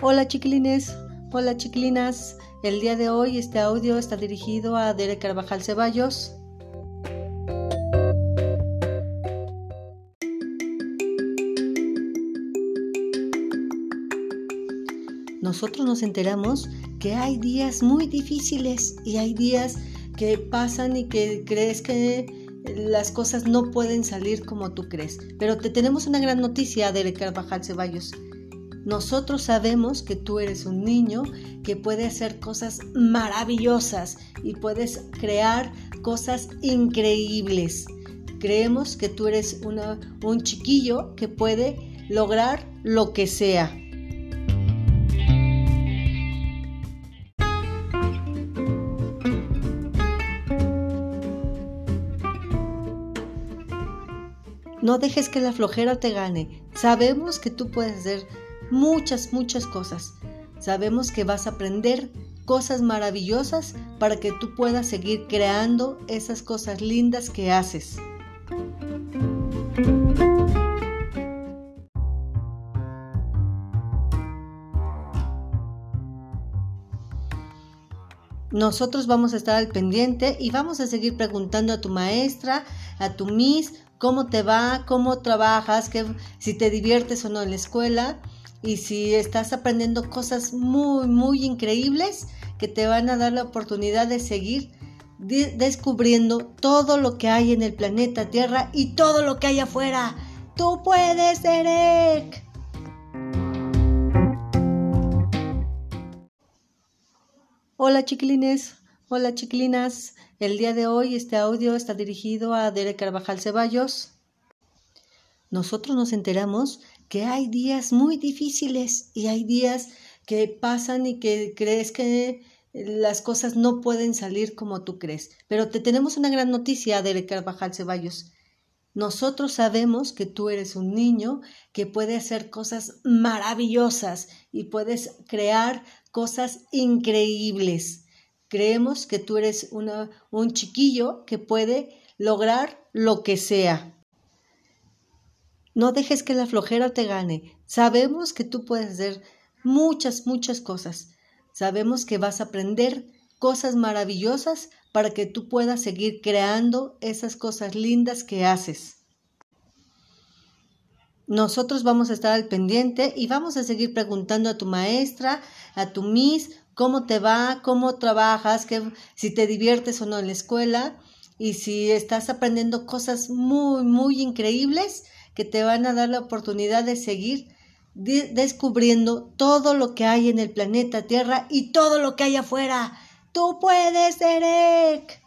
Hola chiquilines, hola chiquilinas. El día de hoy este audio está dirigido a Derek Carvajal Ceballos. Nosotros nos enteramos que hay días muy difíciles y hay días que pasan y que crees que las cosas no pueden salir como tú crees. Pero te tenemos una gran noticia, Derek Carvajal Ceballos. Nosotros sabemos que tú eres un niño que puede hacer cosas maravillosas y puedes crear cosas increíbles. Creemos que tú eres un chiquillo que puede lograr lo que sea. No dejes que la flojera te gane. Sabemos que tú puedes hacer muchas, muchas cosas. Sabemos que vas a aprender cosas maravillosas para que tú puedas seguir creando esas cosas lindas que haces. Nosotros vamos a estar al pendiente y vamos a seguir preguntando a tu maestra, a tu miss, cómo te va, cómo trabajas, que, si te diviertes o no en la escuela y si estás aprendiendo cosas muy, muy increíbles que te van a dar la oportunidad de seguir descubriendo todo lo que hay en el planeta Tierra y todo lo que hay afuera. Tú puedes, Derek. Hola chiquilines, hola chiquilinas. El día de hoy este audio está dirigido a Derek Carvajal Ceballos. Nosotros nos enteramos que hay días muy difíciles y hay días que pasan y que crees que las cosas no pueden salir como tú crees. Pero te tenemos una gran noticia, Derek Carvajal Ceballos. Nosotros sabemos que tú eres un niño que puede hacer cosas maravillosas y puedes crear cosas increíbles. Creemos que tú eres un chiquillo que puede lograr lo que sea. No dejes que la flojera te gane. Sabemos que tú puedes hacer muchas, muchas cosas. Sabemos que vas a aprender cosas maravillosas para que tú puedas seguir creando esas cosas lindas que haces. Nosotros vamos a estar al pendiente y vamos a seguir preguntando a tu maestra, a tu miss, cómo te va, cómo trabajas, si te diviertes o no en la escuela y si estás aprendiendo cosas muy, muy increíbles que te van a dar la oportunidad de seguir descubriendo todo lo que hay en el planeta Tierra y todo lo que hay afuera. Tú puedes, Derek.